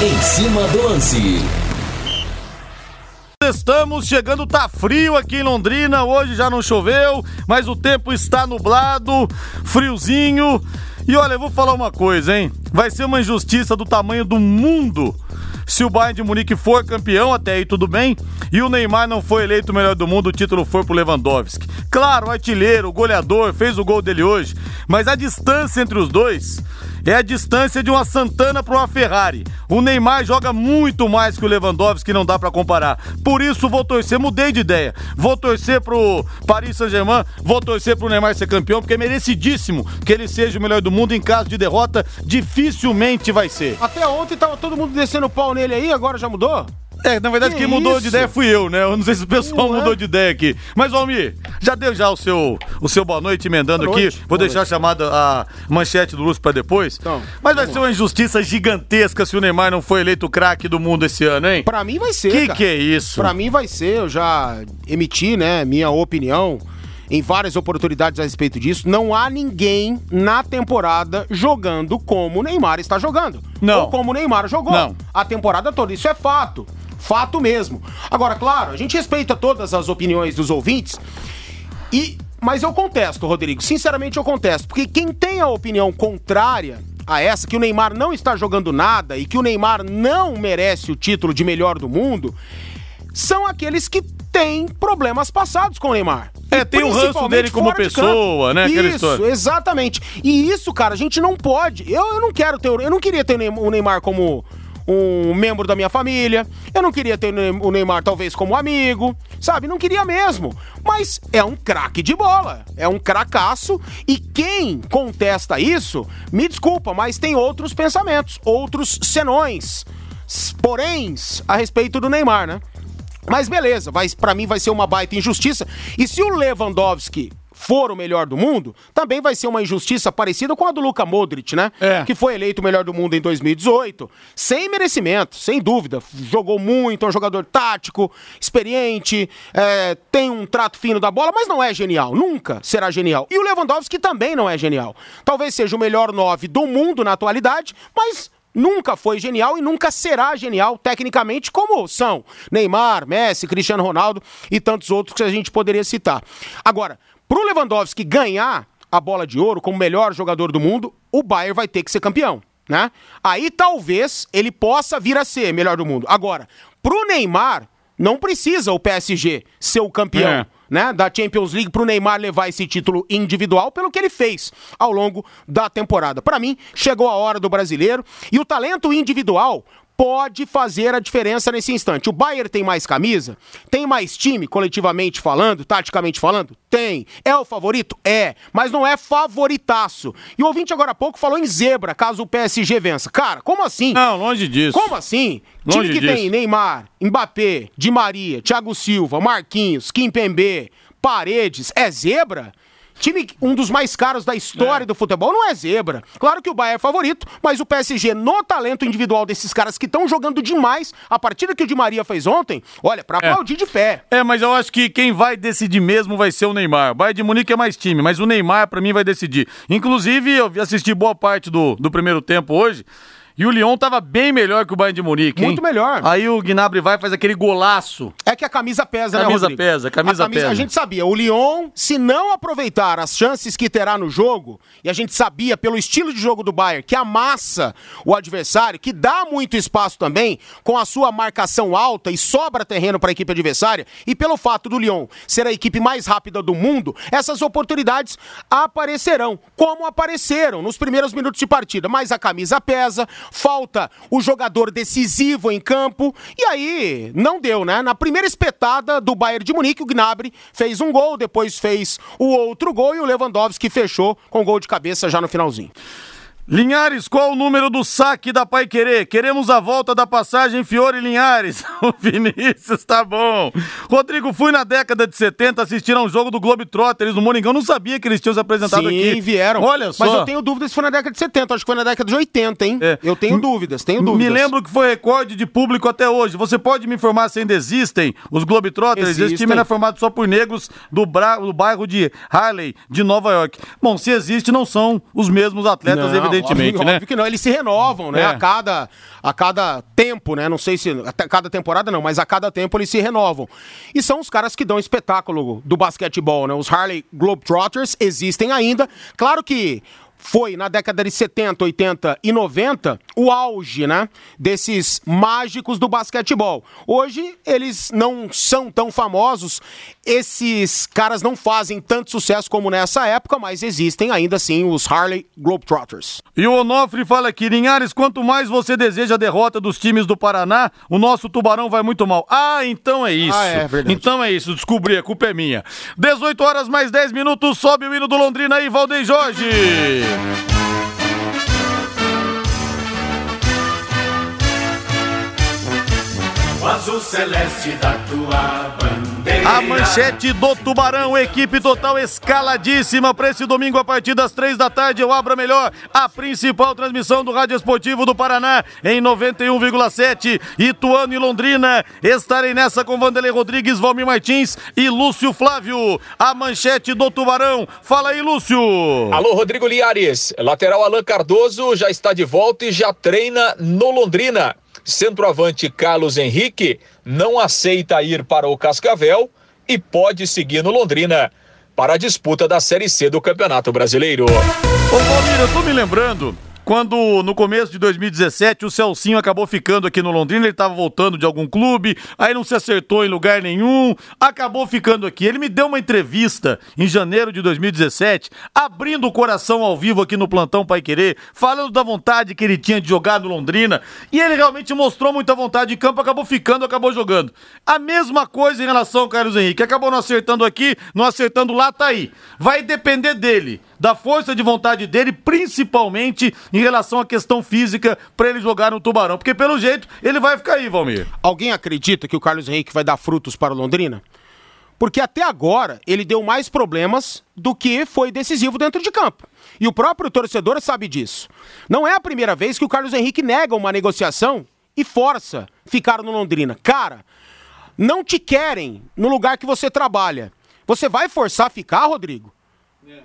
Em cima do lance. Estamos chegando, tá frio aqui em Londrina. Hoje já não choveu, mas o tempo está nublado, friozinho. E olha, eu vou falar uma coisa, hein? Vai ser uma injustiça do tamanho do mundo se o Bayern de Munique for campeão, até aí tudo bem, e o Neymar não foi eleito o melhor do mundo, o título foi pro Lewandowski. Claro, o artilheiro, o goleador, fez o gol dele hoje, mas a distância entre os dois é a distância de uma Santana para uma Ferrari. O Neymar joga muito mais que o Lewandowski, não dá para comparar. Por isso vou torcer, mudei de ideia. Vou torcer pro Paris Saint-Germain, vou torcer pro Neymar ser campeão, porque é merecidíssimo que ele seja o melhor do mundo. Em caso de derrota, dificilmente vai ser. Até ontem tava todo mundo descendo o pau nele aí, agora já mudou? É, na verdade, Que quem mudou isso? de ideia fui eu, né? Eu não sei se o pessoal Não é? mudou de ideia aqui. Mas, Almir, já deu já o seu, o seu boa noite emendando Boa aqui. noite, Vou boa deixar noite. chamada a manchete do Lúcio pra depois. Então, Mas vai ser uma injustiça gigantesca se o Neymar não foi eleito craque do mundo esse ano, hein? Pra mim vai ser, Que cara. que é isso? Pra mim vai ser, eu já emiti, né, minha opinião em várias oportunidades a respeito disso. Não há ninguém na temporada jogando como o Neymar está jogando. Não. Ou como o Neymar jogou. Não. A temporada toda. Isso é fato. Fato mesmo. Agora, claro, a gente respeita todas as opiniões dos ouvintes. E, mas eu contesto, Rodrigo. Sinceramente, eu contesto. Porque quem tem a opinião contrária a essa, que o Neymar não está jogando nada e que o Neymar não merece o título de melhor do mundo, são aqueles que têm problemas passados com o Neymar. É, E tem o ranço dele como pessoa, né, Isso, exatamente. E isso, cara, a gente não pode. Eu, eu não quero ter. Eu não queria ter o Neymar como um membro da minha família. Eu não queria ter o Ney- o Neymar, talvez, como amigo. Sabe? Não queria mesmo. Mas é um craque de bola. É um cracaço. E quem contesta isso, me desculpa, mas tem outros pensamentos, outros senões. Poréns a respeito do Neymar, né? Mas beleza, vai, para mim vai ser uma baita injustiça. E se o Lewandowski for o melhor do mundo, também vai ser uma injustiça parecida com a do Luka Modric, né? É. Que foi eleito o melhor do mundo em 2018. Sem merecimento, sem dúvida. Jogou muito, é um jogador tático, experiente, é, tem um trato fino da bola, mas não é genial. Nunca será genial. E o Lewandowski também não é genial. Talvez seja o melhor nove do mundo na atualidade, mas nunca foi genial e nunca será genial tecnicamente como são Neymar, Messi, Cristiano Ronaldo e tantos outros que a gente poderia citar. Agora, pro Lewandowski ganhar a bola de ouro como melhor jogador do mundo, o Bayern vai ter que ser campeão, né? Aí talvez ele possa vir a ser melhor do mundo. Agora, pro Neymar não precisa o PSG ser o campeão É. né, da Champions League pro Neymar levar esse título individual pelo que ele fez ao longo da temporada. Pra mim, chegou a hora do brasileiro e o talento individual pode fazer a diferença nesse instante. O Bayern tem mais camisa? Tem mais time, coletivamente falando, taticamente falando? Tem. É o favorito? É. Mas não é favoritaço. E o ouvinte agora há pouco falou em zebra, caso o PSG vença. Cara, como assim? Não, longe disso. Como assim? Longe Time que disso. tem Neymar, Mbappé, Di Maria, Thiago Silva, Marquinhos, Kimpembe, Paredes, é zebra? Time, um dos mais caros da história É. do futebol, não é zebra. Claro que o Bayern é favorito, mas o PSG, no talento individual desses caras que estão jogando demais, a partida que o Di Maria fez ontem, olha, pra aplaudir de pé. É, mas eu acho que quem vai decidir mesmo vai ser o Neymar. O Bayern de Munique é mais time, mas o Neymar, pra mim, vai decidir. Inclusive, eu assisti boa parte do, do primeiro tempo hoje. E o Lyon tava bem melhor que o Bayern de Munique, hein? Muito melhor. Aí o Gnabry vai e faz aquele golaço. É que a camisa pesa, né, Camisa Rodrigo? pesa, camisa a pesa. A gente sabia, o Lyon, se não aproveitar as chances que terá no jogo, e a gente sabia pelo estilo de jogo do Bayern, que amassa o adversário, que dá muito espaço também, com a sua marcação alta e sobra terreno para a equipe adversária, e pelo fato do Lyon ser a equipe mais rápida do mundo, essas oportunidades aparecerão, como apareceram nos primeiros minutos de partida. Mas a camisa pesa, falta o jogador decisivo em campo, e aí não deu, né? Na primeira espetada do Bayern de Munique, o Gnabry fez um gol, depois fez o outro gol e o Lewandowski fechou com gol de cabeça já no finalzinho. Linhares, qual o número do saque da Pai Querer? Queremos a volta da passagem Fiore Linhares. O Vinícius, tá bom. Rodrigo, fui na década de 70 assistir a um jogo do Globetrotters no Moringão. Não sabia que eles tinham se apresentado Sim, aqui. vieram. Olha só. Mas eu tenho dúvidas se foi na década de 70, acho que foi na década de 80, hein? É. Eu tenho dúvidas, tenho dúvidas. Me lembro que foi recorde de público até hoje. Você pode me informar se ainda existem os Globetrotters? Esse Existem. time era formado só por negros do, bra- do bairro de Harley, de Nova York. Bom, se existe, não são os mesmos atletas, Não. Evidentemente, óbvio, né? Óbvio que não, eles se renovam, né? É. A, cada, a cada tempo, né? Não sei se a cada temporada não, mas a cada tempo eles se renovam. E são os caras que dão espetáculo do basquetebol, né? Os Harley Globetrotters existem ainda. Claro que foi na década de 70, 80 e 90 o auge, né, desses mágicos do basquetebol. Hoje eles não são tão famosos, esses caras não fazem tanto sucesso como nessa época, mas existem ainda assim os Harley Globetrotters. E o Onofre fala aqui, Linhares, quanto mais você deseja a derrota dos times do Paraná, o nosso Tubarão vai muito mal. Ah, então é isso. Ah, é verdade. Então é isso, descobri, a culpa é minha. 18 horas mais 10 minutos, sobe o hino do Londrina aí, Valdeir Jorge. O azul celeste da tua. A manchete do Tubarão, equipe total escaladíssima para esse domingo a partir das três da tarde. Eu abro melhor, a principal transmissão do Rádio Esportivo do Paraná em 91,7. Ituano e Londrina. Estarei nessa com Vanderlei Rodrigues, Valmir Martins e Lúcio Flávio. A manchete do Tubarão. Fala aí, Lúcio. Alô, Rodrigo Liares. Lateral Alain Cardoso já está de volta e já treina no Londrina. Centroavante Carlos Henrique não aceita ir para o Cascavel e pode seguir no Londrina para a disputa da Série C do Campeonato Brasileiro. Ô Valmir, eu tô me lembrando quando no começo de 2017 o Celcinho acabou ficando aqui no Londrina, ele tava voltando de algum clube, aí não se acertou em lugar nenhum, acabou ficando aqui. Ele me deu uma entrevista em janeiro de 2017, abrindo o coração ao vivo aqui no plantão Pai Querer, falando da vontade que ele tinha de jogar no Londrina, e ele realmente mostrou muita vontade de campo, acabou ficando, acabou jogando. A mesma coisa em relação ao Carlos Henrique, acabou não acertando aqui, não acertando lá, tá aí. Vai depender dele da força de vontade dele, principalmente em relação à questão física para ele jogar no Tubarão, porque pelo jeito ele vai ficar aí, Valmir. Alguém acredita que o Carlos Henrique vai dar frutos para o Londrina? Porque até agora ele deu mais problemas do que foi decisivo dentro de campo. E o próprio torcedor sabe disso. Não é a primeira vez que o Carlos Henrique nega uma negociação e força ficar no Londrina. Cara, não te querem no lugar que você trabalha. Você vai forçar a ficar, Rodrigo?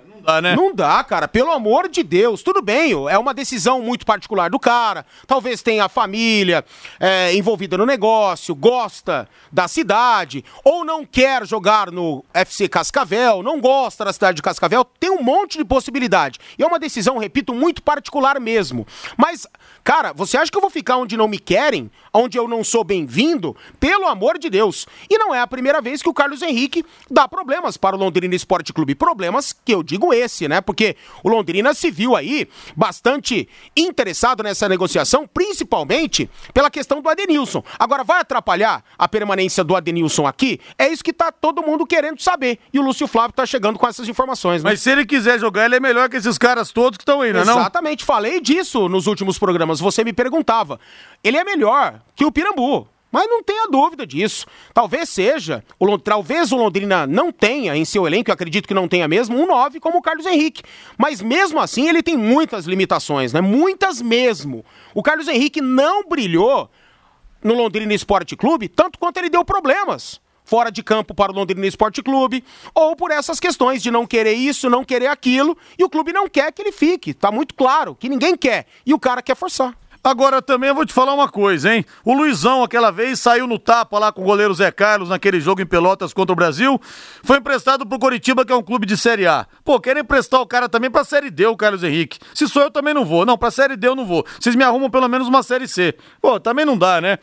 Não dá, né? Não dá, cara, pelo amor de Deus. Tudo bem, é uma decisão muito particular do cara. Talvez tenha a família é, envolvida no negócio, gosta da cidade, ou não quer jogar no FC Cascavel, não gosta da cidade de Cascavel. Tem um monte de possibilidade. E é uma decisão, repito, muito particular mesmo. Mas, cara, você acha que eu vou ficar onde não me querem? Onde eu não sou bem-vindo? Pelo amor de Deus. E não é a primeira vez que o Carlos Henrique dá problemas para o Londrina Esporte Clube. Problemas que eu digo esse, né? Porque o Londrina se viu aí bastante interessado nessa negociação, principalmente pela questão do Adenilson. Agora, vai atrapalhar a permanência do Adenilson aqui? É isso que tá todo mundo querendo saber. E o Lúcio Flávio tá chegando com essas informações, né? Mas se ele quiser jogar, ele é melhor que esses caras todos que estão aí, não é não? Exatamente, falei disso nos últimos programas. Você me perguntava. Ele é melhor que o Pirambu. Mas não tenha dúvida disso. Talvez seja, o, talvez o Londrina não tenha em seu elenco, eu acredito que não tenha mesmo, um 9 como o Carlos Henrique. Mas mesmo assim ele tem muitas limitações, né? Muitas mesmo. O Carlos Henrique não brilhou no Londrina Esporte Clube, tanto quanto ele deu problemas fora de campo para o Londrina Esporte Clube, ou por essas questões de não querer isso, não querer aquilo, e o clube não quer que ele fique. Tá muito claro que ninguém quer, e o cara quer forçar. Agora também eu vou te falar uma coisa, hein? O Luizão, aquela vez, saiu no tapa lá com o goleiro Zé Carlos naquele jogo em Pelotas contra o Brasil. Foi emprestado pro Coritiba, que é um clube de Série A. Pô, querem emprestar o cara também pra Série D, o Carlos Henrique. Se sou eu, também não vou. Não, pra Série D eu não vou. Vocês me arrumam pelo menos uma Série C. Pô, também não dá, né?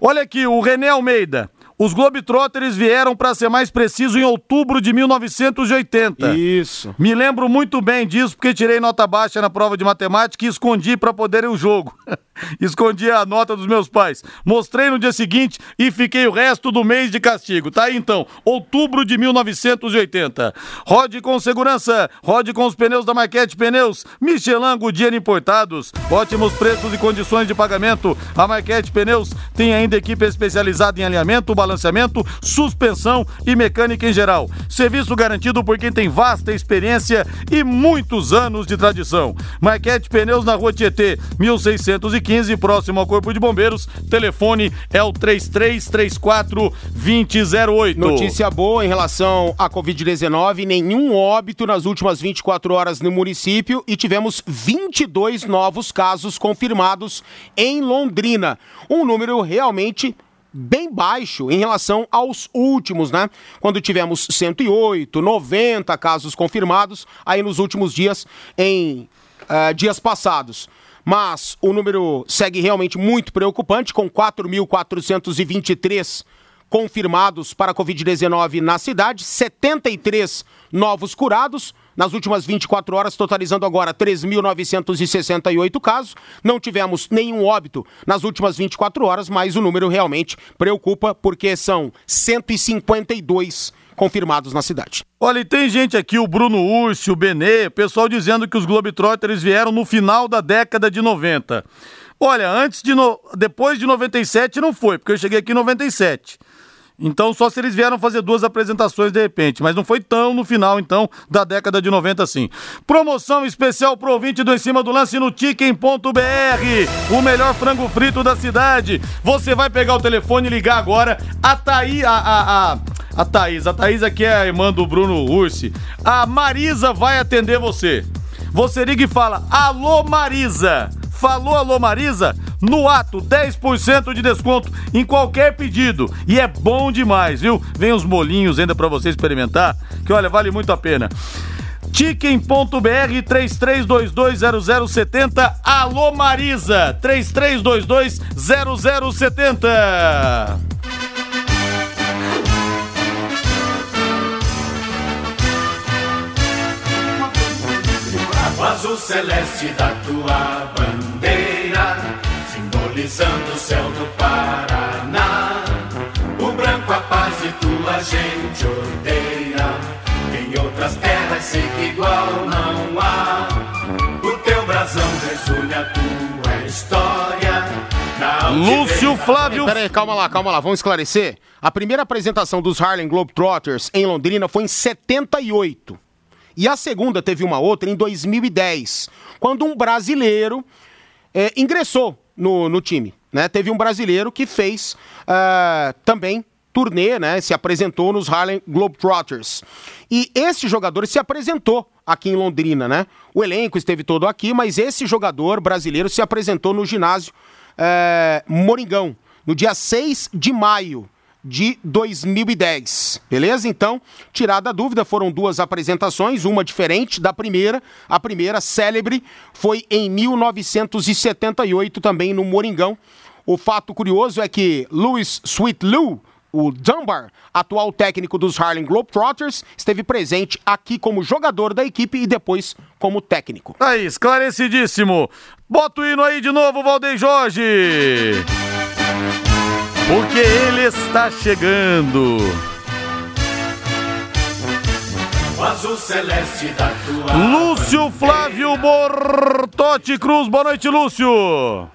Olha aqui, o René Almeida. Os Globetrotters vieram, pra ser mais preciso, em outubro de 1980. Isso. Me lembro muito bem disso, porque tirei nota baixa na prova de matemática e escondi para poder ir o jogo. escondi a nota dos meus pais. Mostrei no dia seguinte e fiquei o resto do mês de castigo. Tá aí então, outubro de 1980. Rode com segurança, rode com os pneus da Marquete Pneus, Michelin Goodyear importados, ótimos preços e condições de pagamento. A Marquete Pneus tem ainda equipe especializada em alinhamento, balanço balanceamento, suspensão e mecânica em geral. Serviço garantido por quem tem vasta experiência e muitos anos de tradição. Marquete Pneus na Rua Tietê, 1615, próximo ao Corpo de Bombeiros. Telefone é o 3334 2008. Notícia boa em relação à Covid-19, nenhum óbito nas últimas 24 horas no município e tivemos 22 novos casos confirmados em Londrina. Um número realmente bem baixo em relação aos últimos, né? Quando tivemos 108, 90 casos confirmados aí nos últimos dias, em uh, dias passados. Mas o número segue realmente muito preocupante, com 4.423 confirmados para a Covid-19 na cidade, 73 novos curados, nas últimas 24 horas, totalizando agora 3.968 casos. Não tivemos nenhum óbito nas últimas 24 horas, mas o número realmente preocupa porque são 152 confirmados na cidade. Olha, e tem gente aqui, o Bruno Urso, o Benê, pessoal dizendo que os Globetrotters vieram no final da década de 90. Olha, antes de no... depois de 97 não foi, porque eu cheguei aqui em 97. Então, só se eles vieram fazer duas apresentações de repente, mas não foi tão no final, então, da década de 90 assim. Promoção especial pro ouvinte do Em Cima do Lance no Ticken.br, o melhor frango frito da cidade. Você vai pegar o telefone e ligar agora. A Thaí, a, a, a, a Thaís, a Thaís aqui é a irmã do Bruno Ursi. A Marisa vai atender você. Você liga e fala, alô Marisa. Falou alô Marisa? No ato, 10% de desconto em qualquer pedido. E é bom demais, viu? Vem os molinhos ainda para você experimentar, que olha, vale muito a pena. Ticken.br 33220070. Alô Marisa, 33220070. O azul celeste da tua bandeira, simbolizando o céu do Paraná. O branco a paz e tua gente odeia. Em outras terras sei que igual não há. O teu brasão resume a tua história. Lúcio Flávio. Peraí, calma lá, calma lá, vamos esclarecer. A primeira apresentação dos Harlem Globetrotters em Londrina foi em 78. E a segunda teve uma outra em 2010, quando um brasileiro é, ingressou no, no time. Né? Teve um brasileiro que fez uh, também turnê, né? Se apresentou nos Harlem Globetrotters. E esse jogador se apresentou aqui em Londrina, né? O elenco esteve todo aqui, mas esse jogador brasileiro se apresentou no ginásio uh, Moringão, no dia 6 de maio de 2010. Beleza? Então, tirada a dúvida, foram duas apresentações, uma diferente da primeira. A primeira, célebre, foi em 1978, também no Moringão. O fato curioso é que Louis Sweetlou, o Dunbar, atual técnico dos Harlem Globetrotters, esteve presente aqui como jogador da equipe e depois como técnico. Aí, esclarecidíssimo. Bota o hino aí de novo, Valdeir Jorge. Porque ele está chegando. O azul celeste da tua Lúcio Flávio Bortotti Cruz. Boa noite, Lúcio.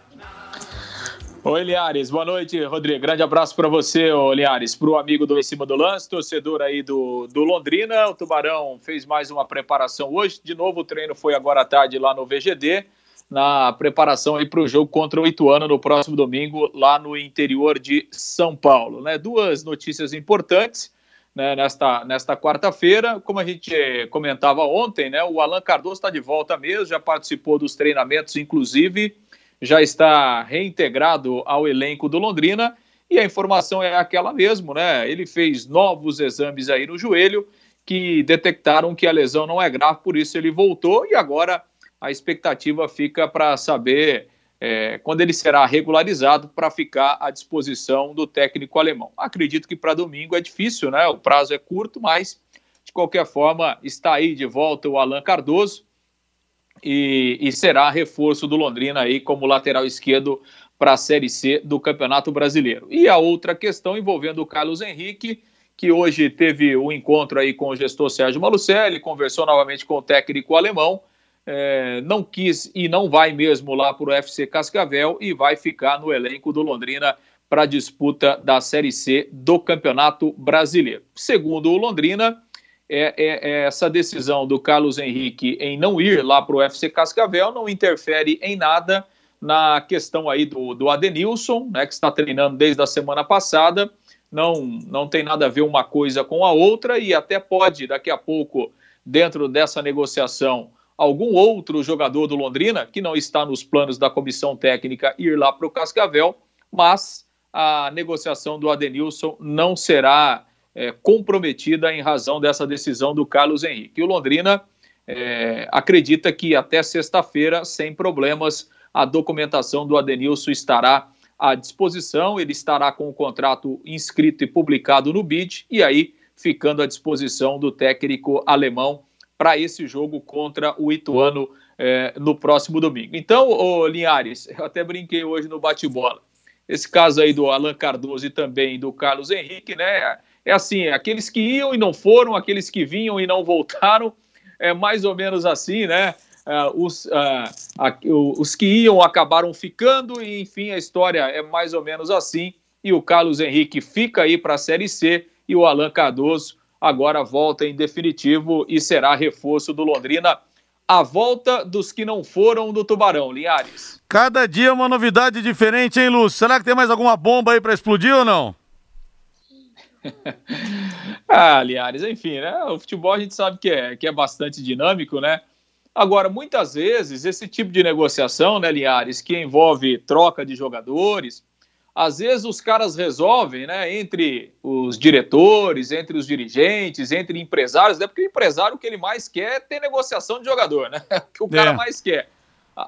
Oi, Liares. Boa noite, Rodrigo. Grande abraço para você, ô, Liares. Para o amigo do Em Cima do Lance, torcedor aí do, do Londrina. O Tubarão fez mais uma preparação hoje. De novo, o treino foi agora à tarde lá no VGD na preparação para o jogo contra o Ituano no próximo domingo, lá no interior de São Paulo. Né? Duas notícias importantes né, nesta, nesta quarta-feira. Como a gente comentava ontem, né, o Alan Cardoso está de volta mesmo, já participou dos treinamentos, inclusive, já está reintegrado ao elenco do Londrina. E a informação é aquela mesmo, né? Ele fez novos exames aí no joelho que detectaram que a lesão não é grave, por isso ele voltou e agora a expectativa fica para saber é, quando ele será regularizado para ficar à disposição do técnico alemão. Acredito que para domingo é difícil, né? O prazo é curto, mas de qualquer forma está aí de volta o Alan Cardoso e, e será reforço do Londrina aí como lateral esquerdo para a Série C do Campeonato Brasileiro. E a outra questão envolvendo o Carlos Henrique, que hoje teve o um encontro aí com o gestor Sérgio Malucelli, conversou novamente com o técnico alemão é, não quis e não vai mesmo lá para o FC Cascavel e vai ficar no elenco do Londrina para a disputa da Série C do Campeonato Brasileiro. Segundo o Londrina, é, é, é essa decisão do Carlos Henrique em não ir lá para o FC Cascavel não interfere em nada na questão aí do, do Adenilson, né, que está treinando desde a semana passada. Não, não tem nada a ver uma coisa com a outra e até pode, daqui a pouco, dentro dessa negociação, algum outro jogador do Londrina, que não está nos planos da comissão técnica, ir lá para o Cascavel, mas a negociação do Adenilson não será é, comprometida em razão dessa decisão do Carlos Henrique. O Londrina é, acredita que até sexta-feira, sem problemas, a documentação do Adenilson estará à disposição, ele estará com o contrato inscrito e publicado no BID, e aí ficando à disposição do técnico alemão para esse jogo contra o Ituano é, no próximo domingo. Então, ô Linhares, eu até brinquei hoje no bate-bola. Esse caso aí do Alan Cardoso e também do Carlos Henrique, né? É assim, aqueles que iam e não foram, aqueles que vinham e não voltaram, é mais ou menos assim, né? Uh, os, uh, os que iam acabaram ficando, e enfim, a história é mais ou menos assim. E o Carlos Henrique fica aí para a Série C e o Alan Cardoso agora volta em definitivo e será reforço do Londrina. A volta dos que não foram do Tubarão, Linhares. Cada dia uma novidade diferente, hein, Lúcio? Será que tem mais alguma bomba aí para explodir ou não? ah, Linhares, enfim, né? O futebol a gente sabe que é, que é bastante dinâmico, né? Agora, muitas vezes, esse tipo de negociação, né, Linhares, que envolve troca de jogadores, às vezes os caras resolvem, né, entre os diretores, entre os dirigentes, entre empresários, né, porque o empresário o que ele mais quer é ter negociação de jogador, né, o que o cara é. mais quer.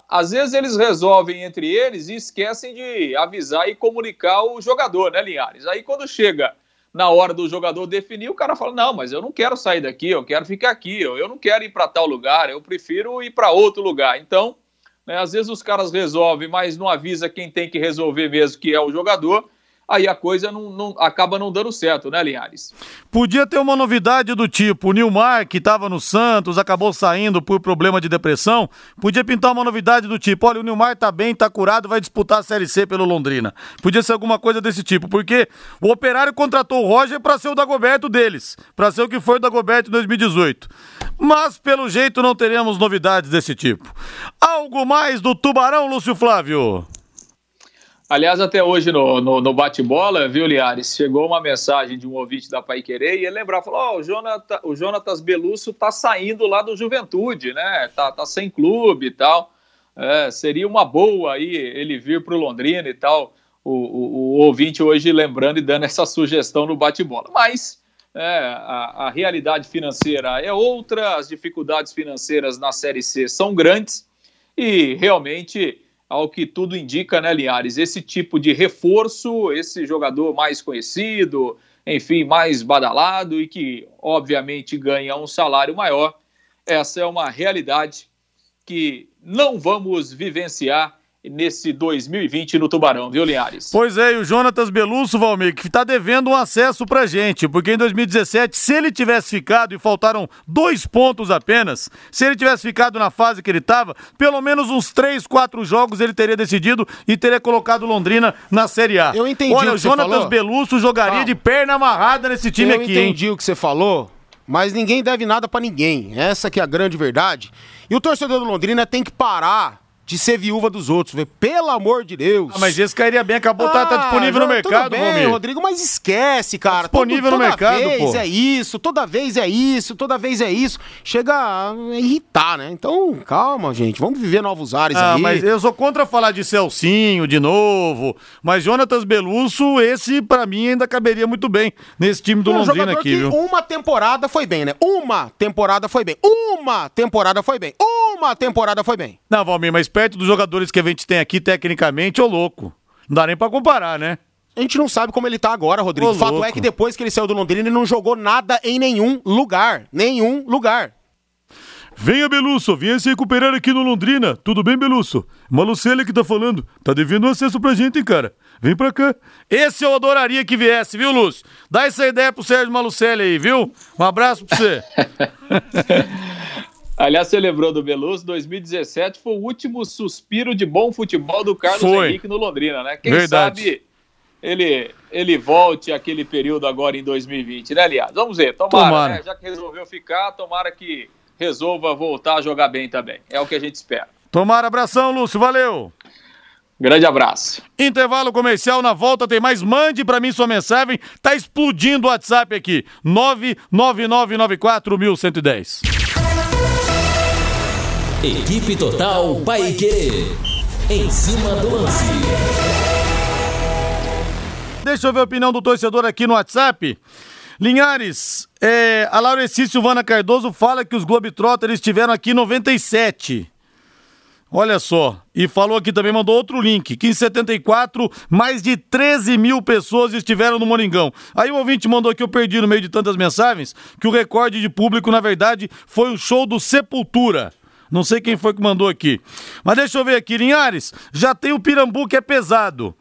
Às vezes eles resolvem entre eles e esquecem de avisar e comunicar o jogador, né, Linhares? Aí quando chega na hora do jogador definir, o cara fala: Não, mas eu não quero sair daqui, eu quero ficar aqui, eu não quero ir para tal lugar, eu prefiro ir para outro lugar. Então, né? Às vezes os caras resolvem, mas não avisa quem tem que resolver mesmo, que é o jogador. Aí a coisa não, não acaba não dando certo, né, Linhares? Podia ter uma novidade do tipo: o Nilmar, que estava no Santos, acabou saindo por problema de depressão. Podia pintar uma novidade do tipo: olha, o Nilmar tá bem, tá curado, vai disputar a Série C pelo Londrina. Podia ser alguma coisa desse tipo, porque o Operário contratou o Roger para ser o Dagoberto deles, para ser o que foi o Dagoberto em 2018 mas pelo jeito não teremos novidades desse tipo. Algo mais do Tubarão, Lúcio Flávio? Aliás, até hoje no, no, no bate-bola, viu, Liares? Chegou uma mensagem de um ouvinte da Pai Querer e ele lembrou, falou: oh, o, Jonathan, o Jonatas Belusso tá saindo lá do Juventude, né? Tá, tá sem clube e tal. É, seria uma boa aí ele vir para o Londrina e tal. O, o, o, ouvinte hoje lembrando e dando essa sugestão no bate-bola. Mas é, a, a, realidade financeira é outra, as dificuldades financeiras na Série C são grandes e realmente, ao que tudo indica, né, Linhares, esse tipo de reforço, esse jogador mais conhecido, enfim, mais badalado e que, obviamente, ganha um salário maior, essa é uma realidade que não vamos vivenciar nesse 2020 no Tubarão, viu, Linhares? Pois é, e o Jonatas Belusso, Valmir, que tá devendo um acesso pra gente, porque em 2017, se ele tivesse ficado, e faltaram dois pontos apenas, se ele tivesse ficado na fase que ele tava, pelo menos uns três, quatro jogos ele teria decidido e teria colocado Londrina na Série A. Eu entendi Olha, o, o Jonatas Belusso jogaria ah. de perna amarrada nesse time Eu aqui, Eu entendi hein? o que você falou, mas ninguém deve nada para ninguém. Essa que é a grande verdade. E o torcedor do Londrina tem que parar de ser viúva dos outros, véio. pelo amor de Deus. Ah, mas esse cairia bem, acabou, ah, tá, tá disponível no mercado, tudo bem, Rodrigo, mas esquece, cara. Tá disponível Todo, no mercado, vez pô. é isso, toda vez é isso, toda vez é isso. Chega a irritar, né? Então, calma, gente, vamos viver novos ares ah, aí. mas eu sou contra falar de Celcinho de novo, mas Jonatas Belusso, esse para mim ainda caberia muito bem nesse time do um Londrina aqui, viu? Uma temporada foi bem, né? Uma temporada foi bem. Uma temporada foi bem. Uma temporada foi bem. Não, Valmir, mas perto dos jogadores que a gente tem aqui, tecnicamente, ô louco. Não dá nem pra comparar, né? A gente não sabe como ele tá agora, Rodrigo. Ô, o fato louco. é que depois que ele saiu do Londrina, ele não jogou nada em nenhum lugar. Nenhum lugar. Venha, Belusso, venha se recuperar aqui no Londrina. Tudo bem, Belusso? Malucelli que tá falando. Tá devendo um acesso pra gente, hein, cara? Vem pra cá. Esse eu adoraria que viesse, viu, Lúcio? Dá essa ideia pro Sérgio Malucelli aí, viu? Um abraço pra você. Aliás, você lembrou do Beluso, 2017 foi o último suspiro de bom futebol do Carlos foi. Henrique no Londrina, né? Quem Verdade. sabe ele, ele volte aquele período agora em 2020, né, aliás? Vamos ver, tomara, tomara. Né? já que resolveu ficar, tomara que resolva voltar a jogar bem também. É o que a gente espera. Tomara, abração, Lúcio, valeu! Grande abraço. Intervalo comercial, na volta tem mais. Mande para mim sua mensagem. Tá explodindo o WhatsApp aqui. 99994110. Equipe Total Paique. Em cima do lance. Deixa eu ver a opinião do torcedor aqui no WhatsApp. Linhares, é, a Laureci Silvana Cardoso fala que os Globetrotters estiveram aqui em 97. Olha só, e falou aqui também, mandou outro link, que em 74, mais de 13 mil pessoas estiveram no Moringão. Aí o ouvinte mandou aqui, eu perdi no meio de tantas mensagens, que o recorde de público, na verdade, foi o show do Sepultura. Não sei quem foi que mandou aqui. Mas deixa eu ver aqui, Linhares, já tem o Pirambu que é pesado.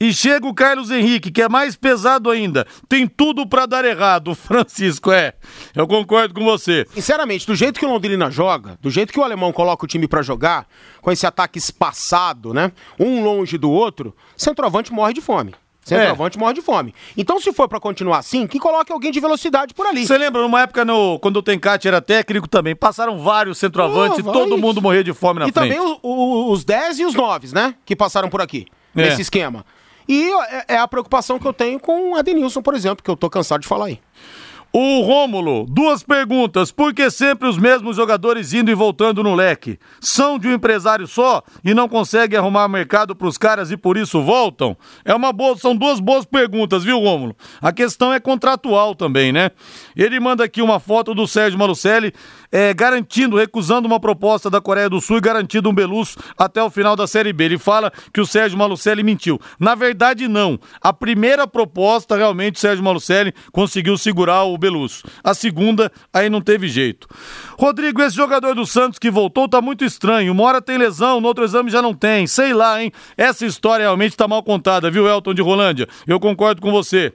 E chega o Carlos Henrique, que é mais pesado ainda. Tem tudo para dar errado, Francisco, é. Eu concordo com você. Sinceramente, do jeito que o Londrina joga, do jeito que o alemão coloca o time para jogar, com esse ataque espaçado, né? Um longe do outro, centroavante morre de fome. Centroavante é. morre de fome. Então, se for para continuar assim, que coloque alguém de velocidade por ali. Você lembra, numa época, no, quando o Tencate era técnico também, passaram vários centroavantes oh, e todo mundo morria de fome na e frente. E também os, os 10 e os 9, né? Que passaram por aqui, é. nesse esquema. E é, é a preocupação que eu tenho com a Denilson, por exemplo, que eu tô cansado de falar aí. O Rômulo, duas perguntas. Por que sempre os mesmos jogadores indo e voltando no leque? São de um empresário só e não conseguem arrumar mercado para os caras e por isso voltam? É uma boa, são duas boas perguntas, viu, Rômulo? A questão é contratual também, né? Ele manda aqui uma foto do Sérgio Malucelli é, garantindo, recusando uma proposta da Coreia do Sul e garantindo um Belusso até o final da Série B. Ele fala que o Sérgio Malucelli mentiu. Na verdade, não. A primeira proposta, realmente, o Sérgio Malucelli conseguiu segurar o Belusso. A segunda, aí não teve jeito. Rodrigo, esse jogador do Santos que voltou tá muito estranho. Uma hora tem lesão, no outro exame já não tem. Sei lá, hein? Essa história realmente tá mal contada, viu, Elton de Rolândia? Eu concordo com você.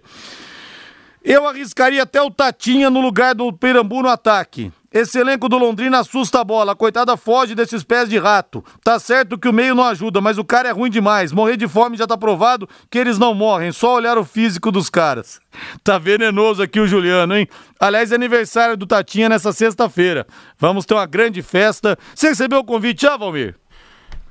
Eu arriscaria até o Tatinha no lugar do Pirambu no ataque. Esse elenco do Londrina assusta a bola. A coitada foge desses pés de rato. Tá certo que o meio não ajuda, mas o cara é ruim demais. Morrer de fome já tá provado que eles não morrem. Só olhar o físico dos caras. Tá venenoso aqui o Juliano, hein? Aliás, é aniversário do Tatinha nessa sexta-feira. Vamos ter uma grande festa. Você recebeu o convite, ah, Valmir?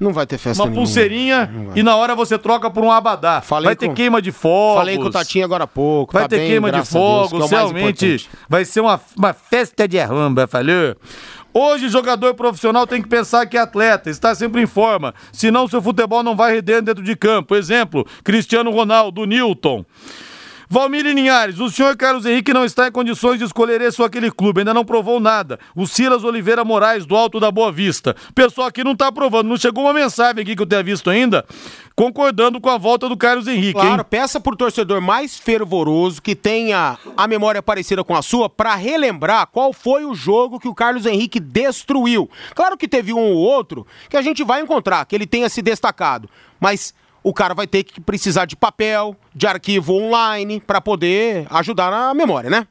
Não vai ter festa Uma nenhuma. pulseirinha e na hora você troca por um abadá. Falei vai ter com... queima de fogos. Falei com o Tatinho agora há pouco. Vai tá ter bem, queima de fogos. É realmente vai ser uma, uma festa de arramba, falou? Hoje, jogador profissional tem que pensar que é atleta, está sempre em forma, senão seu futebol não vai render dentro de campo. Exemplo, Cristiano Ronaldo, Newton. Valmir Linhares, o senhor Carlos Henrique não está em condições de escolher esse ou aquele clube, ainda não provou nada. O Silas Oliveira Moraes, do Alto da Boa Vista. Pessoal aqui não está aprovando, não chegou uma mensagem aqui que eu tenha visto ainda, concordando com a volta do Carlos Henrique. Claro, hein? peça por torcedor mais fervoroso, que tenha a memória parecida com a sua, para relembrar qual foi o jogo que o Carlos Henrique destruiu. Claro que teve um ou outro que a gente vai encontrar, que ele tenha se destacado, mas o cara vai ter que precisar de papel, de arquivo online, para poder ajudar na memória, né?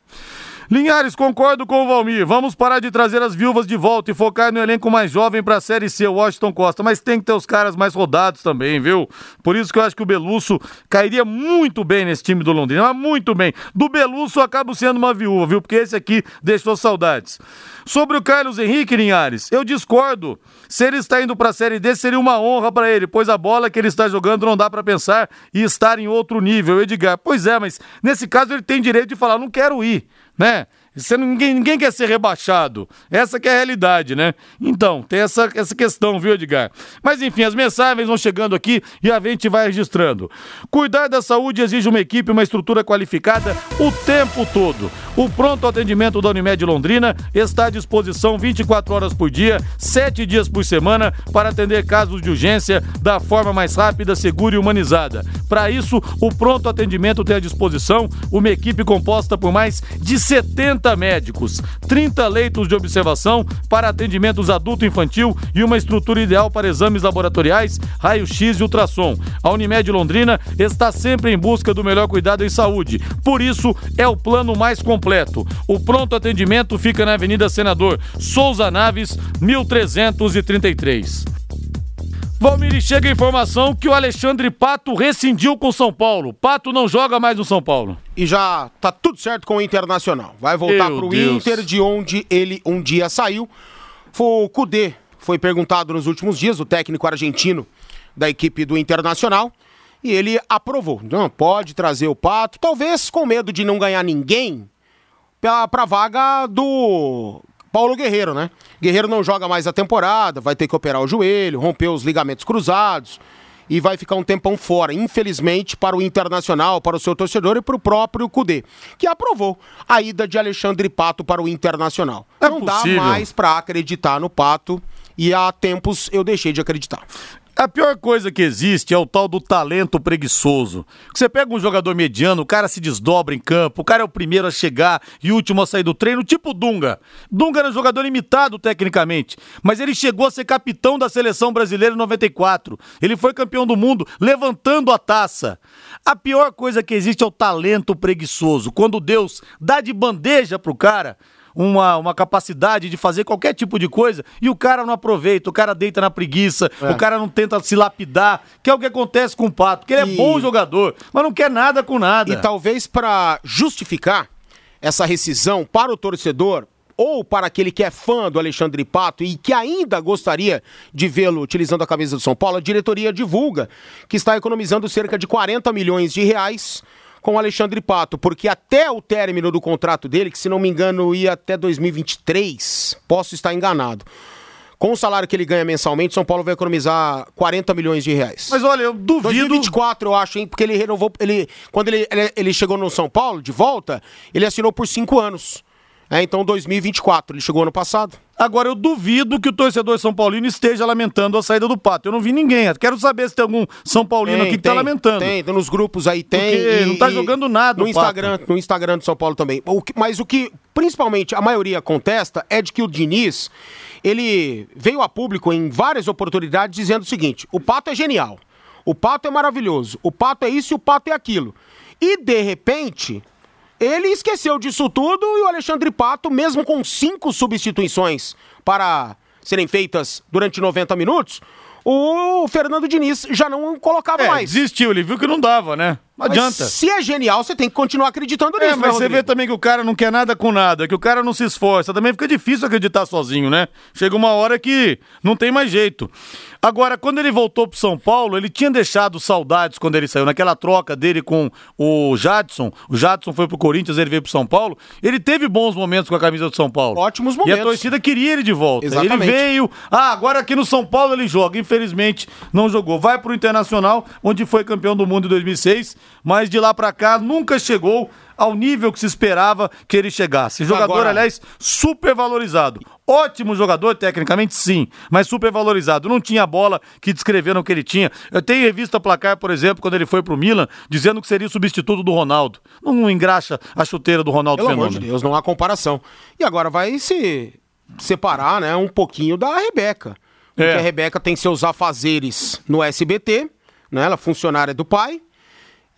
Linhares, concordo com o Valmir. Vamos parar de trazer as viúvas de volta e focar no elenco mais jovem para a Série C, o Washington Costa. Mas tem que ter os caras mais rodados também, viu? Por isso que eu acho que o Belusso cairia muito bem nesse time do Londrina. Mas muito bem. Do Belusso eu acabo sendo uma viúva, viu? Porque esse aqui deixou saudades. Sobre o Carlos Henrique Linhares, eu discordo. Se ele está indo para a Série D, seria uma honra para ele, pois a bola que ele está jogando não dá para pensar e estar em outro nível. Edgar, pois é, mas nesse caso ele tem direito de falar: não quero ir né? Você, ninguém, ninguém quer ser rebaixado. Essa que é a realidade, né? Então, tem essa, essa questão, viu, Edgar? Mas enfim, as mensagens vão chegando aqui e a gente vai registrando. Cuidar da saúde exige uma equipe, uma estrutura qualificada o tempo todo. O pronto atendimento da Unimed Londrina está à disposição 24 horas por dia, 7 dias por semana, para atender casos de urgência da forma mais rápida, segura e humanizada. Para isso, o pronto atendimento tem à disposição uma equipe composta por mais de 70 30 médicos, 30 leitos de observação para atendimentos adulto-infantil e uma estrutura ideal para exames laboratoriais, raio-x e ultrassom. A Unimed Londrina está sempre em busca do melhor cuidado em saúde. Por isso, é o plano mais completo. O pronto atendimento fica na Avenida Senador Souza Naves, 1333. Valmir, chega a informação que o Alexandre Pato rescindiu com o São Paulo. Pato não joga mais no São Paulo. E já tá tudo certo com o Internacional. Vai voltar Meu pro Deus. Inter, de onde ele um dia saiu. Foi o Cudê, foi perguntado nos últimos dias, o técnico argentino da equipe do Internacional, e ele aprovou. Não, pode trazer o Pato, talvez com medo de não ganhar ninguém pra vaga do Paulo Guerreiro, né? Guerreiro não joga mais a temporada, vai ter que operar o joelho, romper os ligamentos cruzados e vai ficar um tempão fora, infelizmente, para o Internacional, para o seu torcedor e para o próprio Cudê, que aprovou a ida de Alexandre Pato para o Internacional. É não dá possível. mais para acreditar no Pato e há tempos eu deixei de acreditar. A pior coisa que existe é o tal do talento preguiçoso. Você pega um jogador mediano, o cara se desdobra em campo, o cara é o primeiro a chegar e o último a sair do treino, tipo Dunga. Dunga era um jogador limitado tecnicamente, mas ele chegou a ser capitão da seleção brasileira em 94. Ele foi campeão do mundo levantando a taça. A pior coisa que existe é o talento preguiçoso. Quando Deus dá de bandeja pro cara, uma, uma capacidade de fazer qualquer tipo de coisa e o cara não aproveita, o cara deita na preguiça, É. o cara não tenta se lapidar, que é o que acontece com o Pato, que ele é E- bom jogador, mas não quer nada com nada. E talvez para justificar essa rescisão para o torcedor ou para aquele que é fã do Alexandre Pato e que ainda gostaria de vê-lo utilizando a camisa do São Paulo, a diretoria divulga que está economizando cerca de 40 milhões de reais com o Alexandre Pato, porque até o término do contrato dele, que se não me engano ia até 2023, posso estar enganado. Com o salário que ele ganha mensalmente, São Paulo vai economizar 40 milhões de reais. Mas olha, eu duvido. 2024, eu acho, hein? Porque ele renovou. Ele, quando ele, ele, ele chegou no São Paulo, de volta, ele assinou por cinco anos. É, então, 2024. Ele chegou ano passado. Agora, eu duvido que o torcedor São Paulino esteja lamentando a saída do Pato. Eu não vi ninguém. Quero saber se tem algum São Paulino aqui que tá lamentando. Tem, tem nos grupos aí tem. Porque não tá jogando nada No Instagram, no Instagram do São Paulo também. O que- mas o que, principalmente, a maioria contesta é de que o Diniz, ele veio a público em várias oportunidades dizendo o seguinte: o Pato é genial, o Pato é maravilhoso, o Pato é isso e o Pato é aquilo. E, de repente, ele esqueceu disso tudo e o Alexandre Pato, mesmo com cinco substituições para serem feitas durante 90 minutos, o Fernando Diniz já não colocava É, mais. desistiu, ele viu que não dava, né? Não Mas adianta. Se é genial, você tem que continuar acreditando nisso, É, né, mas você Rodrigo? vê também que o cara não quer nada com nada, que o cara não se esforça. Também fica difícil acreditar sozinho, né? Chega uma hora que não tem mais jeito. Agora, quando ele voltou pro São Paulo, ele tinha deixado saudades quando ele saiu, naquela troca dele com o Jadson. O Jadson foi pro Corinthians, ele veio pro São Paulo. Ele teve bons momentos com a camisa do São Paulo. Ótimos E momentos. a torcida queria ele de volta. Exatamente. Ele veio, ah, agora aqui no São Paulo ele joga. Infelizmente, não jogou. Vai pro Internacional, onde foi campeão do mundo em 2006, mas de lá pra cá nunca chegou ao nível que se esperava que ele chegasse. Jogador, Agora- aliás, super valorizado. Ótimo jogador, tecnicamente, sim, mas super valorizado. Não tinha a bola que descreveram que ele tinha. Eu tenho revista Placar, por exemplo, quando ele foi pro Milan, dizendo que seria o substituto do Ronaldo. Não engraxa a chuteira do Ronaldo Pelo amor Fenômeno. de Deus, não há comparação. E agora vai se separar, né, um pouquinho da Rebeca. Porque É. a Rebeca tem seus afazeres no SBT, né, ela é funcionária do pai.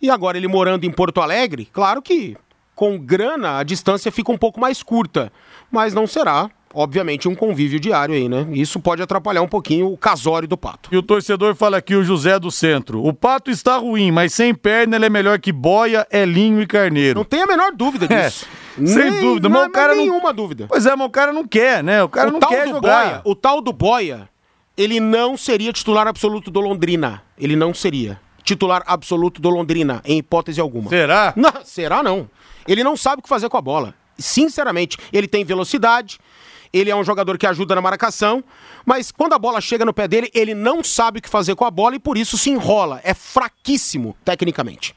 E agora ele morando em Porto Alegre, claro que com grana a distância fica um pouco mais curta, mas não será, obviamente, um convívio diário aí, né? Isso pode atrapalhar um pouquinho o casório do pato. E o torcedor fala aqui, o José do Centro. O pato está ruim, mas sem perna ele é melhor que boia, elinho e carneiro. Não tem a menor dúvida É, disso. sem dúvida, mas o cara não- nenhuma dúvida. Pois é, mas o cara não quer, né? O cara o não tal quer do jogar. Boia, o tal do Boia, ele não seria titular absoluto do Londrina. Ele não seria titular absoluto do Londrina, em hipótese alguma. Será? Não, será não. Ele não sabe o que fazer com a bola. Sinceramente, ele tem velocidade, ele é um jogador que ajuda na marcação, mas quando a bola chega no pé dele, ele não sabe o que fazer com a bola e por isso se enrola. É fraquíssimo tecnicamente.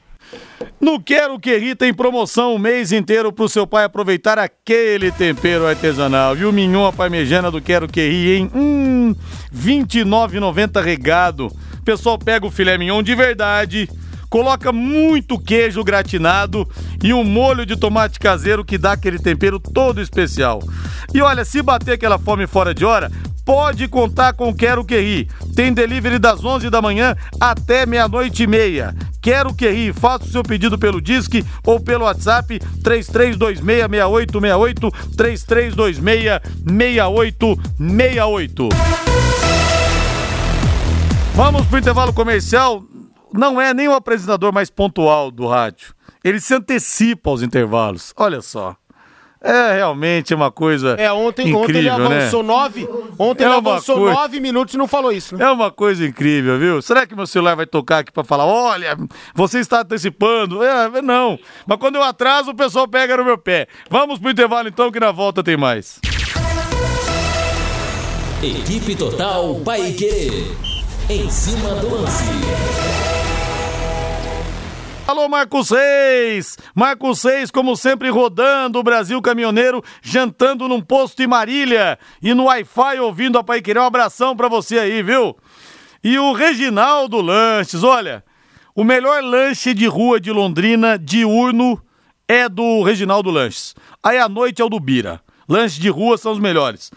No Quero Que Ri tem promoção o mês inteiro pro seu pai aproveitar aquele tempero artesanal. O mignon à parmejana do Quero Que Ri, hein? Hum, R$ 29,90 regado. O pessoal pega o filé mignon de verdade, coloca muito queijo gratinado e um molho de tomate caseiro que dá aquele tempero todo especial. E olha, se bater aquela fome fora de hora, pode contar com Quero Que Ri. Tem delivery das 11 da manhã até meia-noite e meia. Quero Que Ri. Faça o seu pedido pelo Disque ou pelo WhatsApp 33266868 33266868. Vamos pro intervalo comercial. Não é nem o apresentador mais pontual do rádio. Ele se antecipa aos intervalos. Olha só. É realmente uma coisa. É, ontem, incrível, ontem ele né? avançou nove. Ontem É ele avançou coisa- nove minutos e não falou isso, né? É uma coisa incrível, viu? Será que meu celular vai tocar aqui pra falar, olha, você está antecipando? É, não. Mas quando eu atraso, o pessoal pega no meu pé. Vamos pro intervalo então, que na volta tem mais. Equipe Total Paique. Em cima do lance. Alô, Marcos Reis! Marcos Reis, como sempre, rodando o Brasil Caminhoneiro, jantando num posto em Marília e no Wi-Fi ouvindo a Pai Querer. Um abração pra você aí, viu? E o Reginaldo Lanches, olha, o melhor lanche de rua de Londrina, diurno, é do Reginaldo Lanches. Aí à noite é o do Bira. Lanches de rua são os melhores.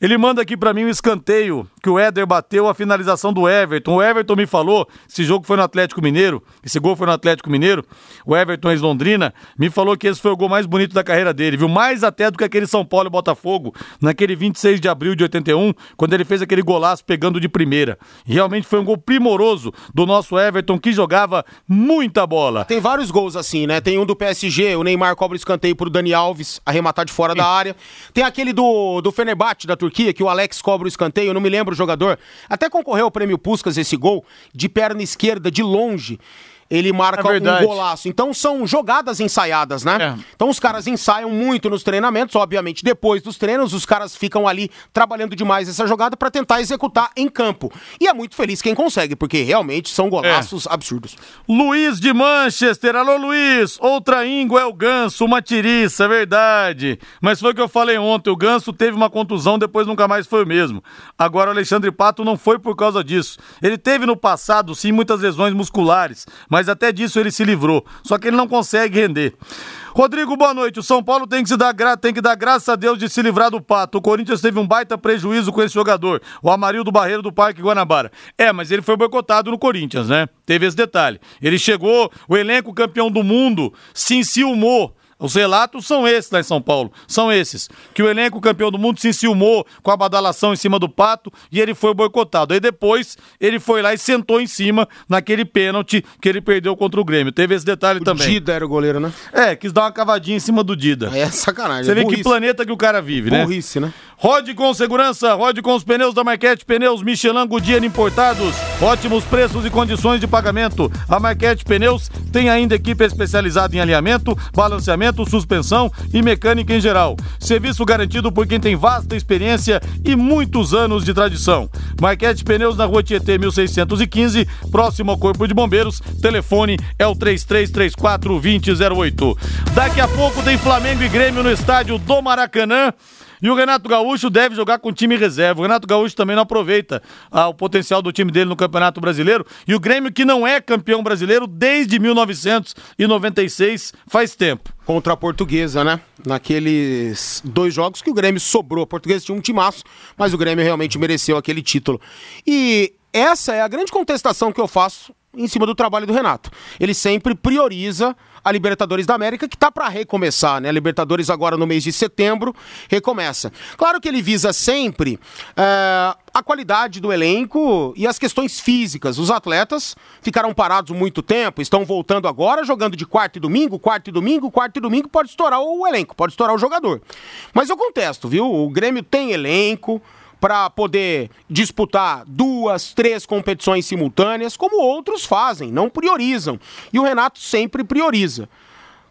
Ele manda aqui pra mim um escanteio que o Éder bateu a finalização do Everton. O Everton me falou, esse jogo foi no Atlético Mineiro, esse gol foi no Atlético Mineiro. O Everton ex-Londrina me falou que esse foi o gol mais bonito da carreira dele, viu? Mais até do que aquele São Paulo e Botafogo, naquele 26 de abril de 81, quando ele fez aquele golaço pegando de primeira. Realmente foi um gol primoroso do nosso Everton que jogava muita bola. Tem vários gols assim, né? Tem um do PSG, o Neymar cobra o escanteio pro Dani Alves arrematar de fora da área. Tem aquele do, do Fenerbahçe da Turquia, que o Alex cobra o escanteio, eu não me lembro o jogador. Até concorreu ao prêmio Puskas esse gol, de perna esquerda, de longe. Ele marca É um golaço. Então são jogadas ensaiadas, né? É. Então os caras ensaiam muito nos treinamentos, obviamente depois dos treinos os caras ficam ali trabalhando demais essa jogada pra tentar executar em campo. E é muito feliz quem consegue, porque realmente são golaços absurdos. Luiz de Manchester, alô Luiz, outra íngua é o Ganso, uma tiriça, é verdade. Mas foi o que eu falei ontem, o Ganso teve uma contusão, depois nunca mais foi o mesmo. Agora o Alexandre Pato não foi por causa disso. Ele teve no passado, sim, muitas lesões musculares, mas até disso ele se livrou. Só que ele não consegue render. Rodrigo, boa noite. O São Paulo tem que, se dar gra... tem que dar a Deus de se livrar do Pato. O Corinthians teve um baita prejuízo com esse jogador, o Amarildo Barreiro do Parque Guanabara. É, mas ele foi boicotado no Corinthians, né? Teve esse detalhe. Ele chegou, o elenco campeão do mundo se enciumou. Os relatos são esses lá em São Paulo. São esses. Que o elenco campeão do mundo se enciumou com a badalação em cima do Pato e ele foi boicotado. Aí depois ele foi lá e sentou em cima naquele pênalti que ele perdeu contra o Grêmio. Teve esse detalhe também. Dida era o goleiro, né? É, quis dar uma cavadinha em cima do Dida. É sacanagem. Você é vê que burrice. planeta que o cara vive, né? Burrice, né? Rode com segurança, rode com os pneus da Marquete Pneus Michelin Goodyear importados. Ótimos preços e condições de pagamento. A Marquete Pneus tem ainda equipe especializada em alinhamento, balanceamento, suspensão e mecânica em geral. Serviço garantido por quem tem vasta experiência e muitos anos de tradição. Marquete Pneus na Rua Tietê 1615, próximo ao Corpo de Bombeiros. Telefone é o 3334 2008. Daqui a pouco tem Flamengo e Grêmio no estádio do Maracanã. E o Renato Gaúcho deve jogar com time reserva. O Renato Gaúcho também não aproveita ah, o potencial do time dele no Campeonato Brasileiro. E o Grêmio, que não é campeão brasileiro desde 1996, faz tempo. Contra a portuguesa, né? Naqueles dois jogos que o Grêmio sobrou. A portuguesa tinha um timaço, mas o Grêmio realmente mereceu aquele título. E essa é a grande contestação que eu faço em cima do trabalho do Renato. Ele sempre prioriza a Libertadores da América, que tá para recomeçar, né? A Libertadores agora no mês de setembro recomeça. Claro que ele visa sempre é, a qualidade do elenco e as questões físicas. Os atletas ficaram parados muito tempo, estão voltando agora, jogando de quarto e domingo, quarto e domingo, quarto e domingo, pode estourar o elenco, pode estourar o jogador. Mas eu contesto, viu? O Grêmio tem elenco para poder disputar duas, três competições simultâneas, como outros fazem, não priorizam. E o Renato sempre prioriza.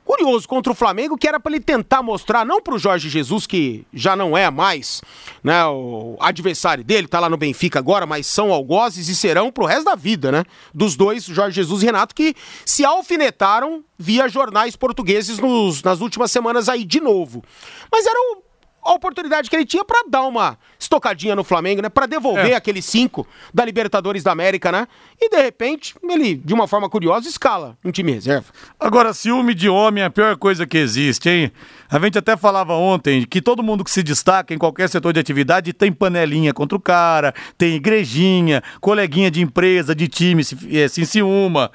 Curioso contra o Flamengo, que era para ele tentar mostrar, não para o Jorge Jesus, que já não é mais né, o adversário dele, tá lá no Benfica agora, mas são algozes e serão pro resto da vida, né? Dos dois, Jorge Jesus e Renato, que se alfinetaram via jornais portugueses nos- nas últimas semanas aí de novo. Mas era o a oportunidade que ele tinha pra dar uma estocadinha no Flamengo, né? Pra devolver É. aqueles cinco da Libertadores da América, né? E de repente, ele, de uma forma curiosa, escala um time reserva. Agora, ciúme de homem é a pior coisa que existe, hein? A gente até falava ontem que todo mundo que se destaca em qualquer setor de atividade tem panelinha contra o cara, tem igrejinha, coleguinha de empresa, de time, se, eh, se enciuma.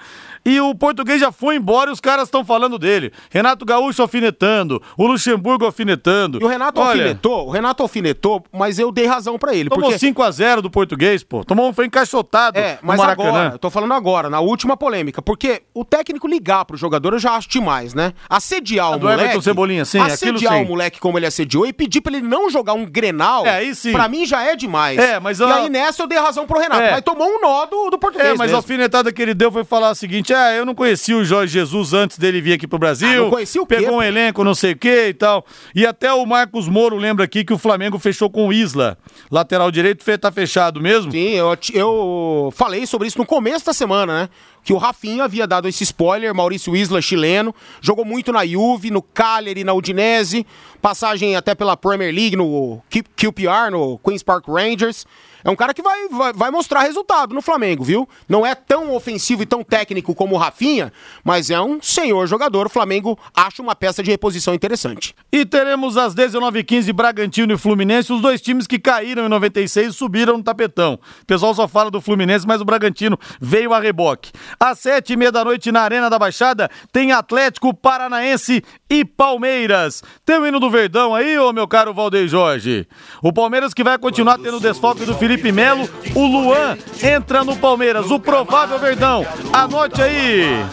E o português já foi embora e os caras estão falando dele. Renato Gaúcho alfinetando, o Luxemburgo alfinetando. E o Renato Olha, alfinetou, o Renato alfinetou, mas eu dei razão pra ele. Tomou Porque 5x0 do português, pô. Tomou um foi encaixotado É, mas agora, eu tô falando agora, na última polêmica, porque o técnico ligar pro jogador eu já acho demais, né? Assediar o do moleque. Everton Cebolinha, sim, aquilo Assediar sim. o moleque como ele assediou e pedir pra ele não jogar um grenal, É, aí sim. pra mim já é demais. É, mas E aí nessa eu dei razão pro Renato, É. mas tomou um nó do, do português É, mas mesmo. a alfinetada que ele deu foi falar o seguinte: ah, eu não conhecia o Jorge Jesus antes dele vir aqui pro Brasil. Ah, não conhecia o quê, Pegou um elenco, não sei o quê e tal. E até o Marcos Moro lembra aqui que o Flamengo fechou com o Isla. Lateral direito tá fechado mesmo. Sim, eu, eu falei sobre isso no começo da semana, né? Que o Rafinha havia dado esse spoiler, Maurício Isla, chileno, jogou muito na Juve, no Cagliari, na Udinese, passagem até pela Premier League, no QPR, no Queen's Park Rangers. É um cara que vai, vai, vai mostrar resultado no Flamengo, viu? Não é tão ofensivo e tão técnico como o Rafinha, mas é um senhor jogador. O Flamengo acha uma peça de reposição interessante. E teremos às 19h15 Bragantino e Fluminense, os dois times que caíram em 96 e subiram no tapetão. O pessoal só fala do Fluminense, mas o Bragantino veio a reboque. Às sete e meia da noite na Arena da Baixada tem Atlético Paranaense e Palmeiras. Tem o hino do Verdão aí, ô meu caro Valdeir Jorge? O Palmeiras que vai continuar tendo o desfoque do Felipe Melo, o Luan entra no Palmeiras, o provável Verdão. Anote aí.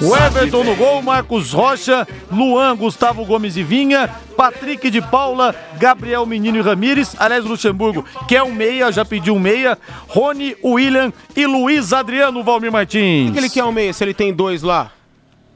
O Everton no gol, Marcos Rocha, Luan, Gustavo Gomes e Vinha, Patrick de Paula, Gabriel Menino e Ramires, aliás, Luxemburgo, que é um meia, já pediu um meia, Rony, William e Luiz Adriano Valmir Martins. O que ele quer um meia se ele tem dois lá?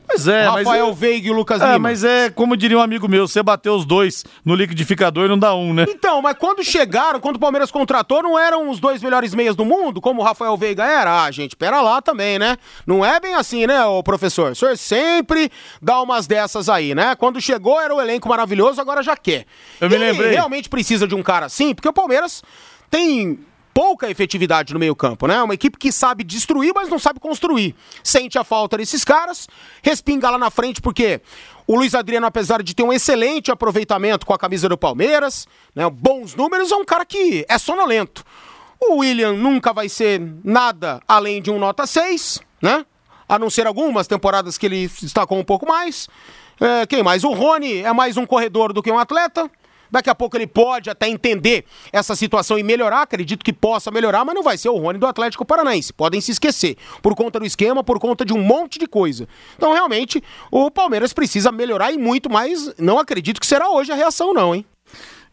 Pois é, Rafael mas... Veiga e Lucas É, Lima. mas é, como diria um amigo meu, você bater os dois no liquidificador não dá um, né? Então, mas quando chegaram, quando o Palmeiras contratou, não eram os dois melhores meias do mundo, como o Rafael Veiga era? Ah, gente, pera lá também, né? Não é bem assim, né, ô professor? O senhor sempre dá umas dessas aí, né? Quando chegou era o elenco maravilhoso, agora já quer. Eu me E lembrei. realmente precisa de um cara assim, porque o Palmeiras tem pouca efetividade no meio-campo, né? Uma equipe que sabe destruir, mas não sabe construir. Sente a falta desses caras, respinga lá na frente, porque o Luiz Adriano, apesar de ter um excelente aproveitamento com a camisa do Palmeiras, né? Bons números, é um cara que é sonolento. O William nunca vai ser nada além de um nota 6, né? A não ser algumas temporadas que ele destacou um pouco mais. É, quem mais? O Rony é mais um corredor do que um atleta. Daqui a pouco ele pode até entender essa situação e melhorar, acredito que possa melhorar, mas não vai ser o Rony do Atlético Paranaense. Podem se esquecer, por conta do esquema, por conta de um monte de coisa. Então, realmente, o Palmeiras precisa melhorar e muito, mas não acredito que será hoje a reação, não, hein?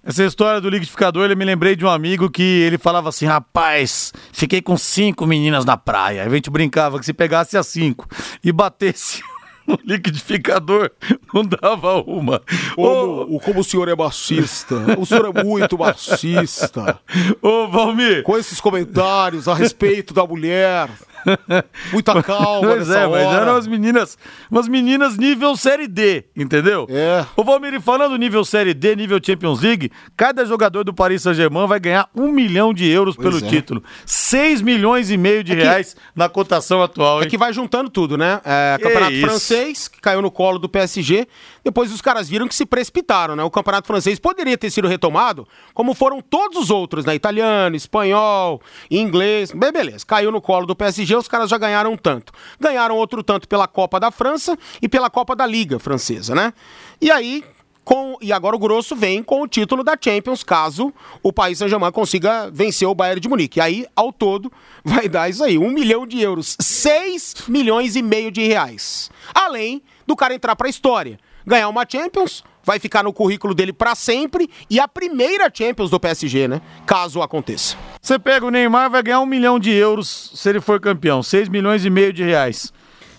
Essa história do liquidificador, ele me lembrei de um amigo que ele falava assim: rapaz, fiquei com cinco meninas na praia. A gente brincava que se pegasse as cinco e batesse no liquidificador, não dava uma. Como, como o senhor é machista. O senhor é muito machista. ô Valmir, Com esses comentários a respeito da mulher. Muita calma Pois é, mas hora. eram as meninas, umas meninas nível Série D, entendeu? É. Ô Valmir, falando nível Série D, nível Champions League, cada jogador do Paris Saint-Germain vai ganhar um milhão de euros pelo é. título. Seis milhões e meio de que- reais na cotação atual, É hein? que vai juntando tudo, né? É, campeonato isso. francês, que caiu no colo do PSG. Depois os caras viram que se precipitaram, né? O campeonato francês poderia ter sido retomado, como foram todos os outros, né? Italiano, espanhol, inglês. Bem, beleza. Caiu no colo do PSG, os caras já ganharam um tanto. Ganharam outro tanto pela Copa da França e pela Copa da Liga Francesa, né? E aí. Com, e agora o grosso vem com o título da Champions, caso o Paris Saint-Germain consiga vencer o Bayern de Munique. E aí, ao todo, vai dar isso aí, um milhão de euros, seis milhões e meio de reais. Além do cara entrar pra história, ganhar uma Champions, vai ficar no currículo dele pra sempre e a primeira Champions do PSG, né? Caso aconteça. Você pega o Neymar, vai ganhar um milhão de euros se ele for campeão. Seis milhões e meio de reais.